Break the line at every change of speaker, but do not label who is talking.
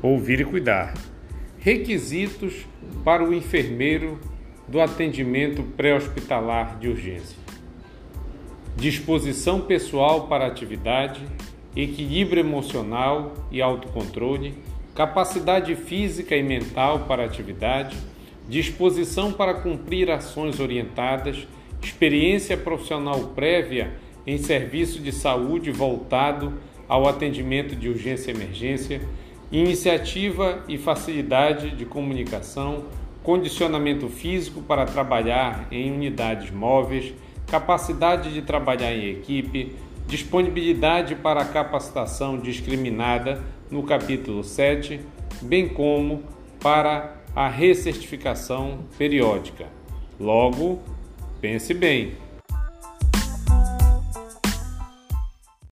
Ouvir e cuidar. Requisitos para o enfermeiro do atendimento pré-hospitalar de urgência: disposição pessoal para atividade, equilíbrio emocional e autocontrole, capacidade física e mental para atividade, disposição para cumprir ações orientadas, experiência profissional prévia em serviço de saúde voltado ao atendimento de urgência e emergência iniciativa e facilidade de comunicação, condicionamento físico para trabalhar em unidades móveis, capacidade de trabalhar em equipe, disponibilidade para capacitação discriminada no capítulo 7, bem como para a recertificação periódica. Logo, pense bem.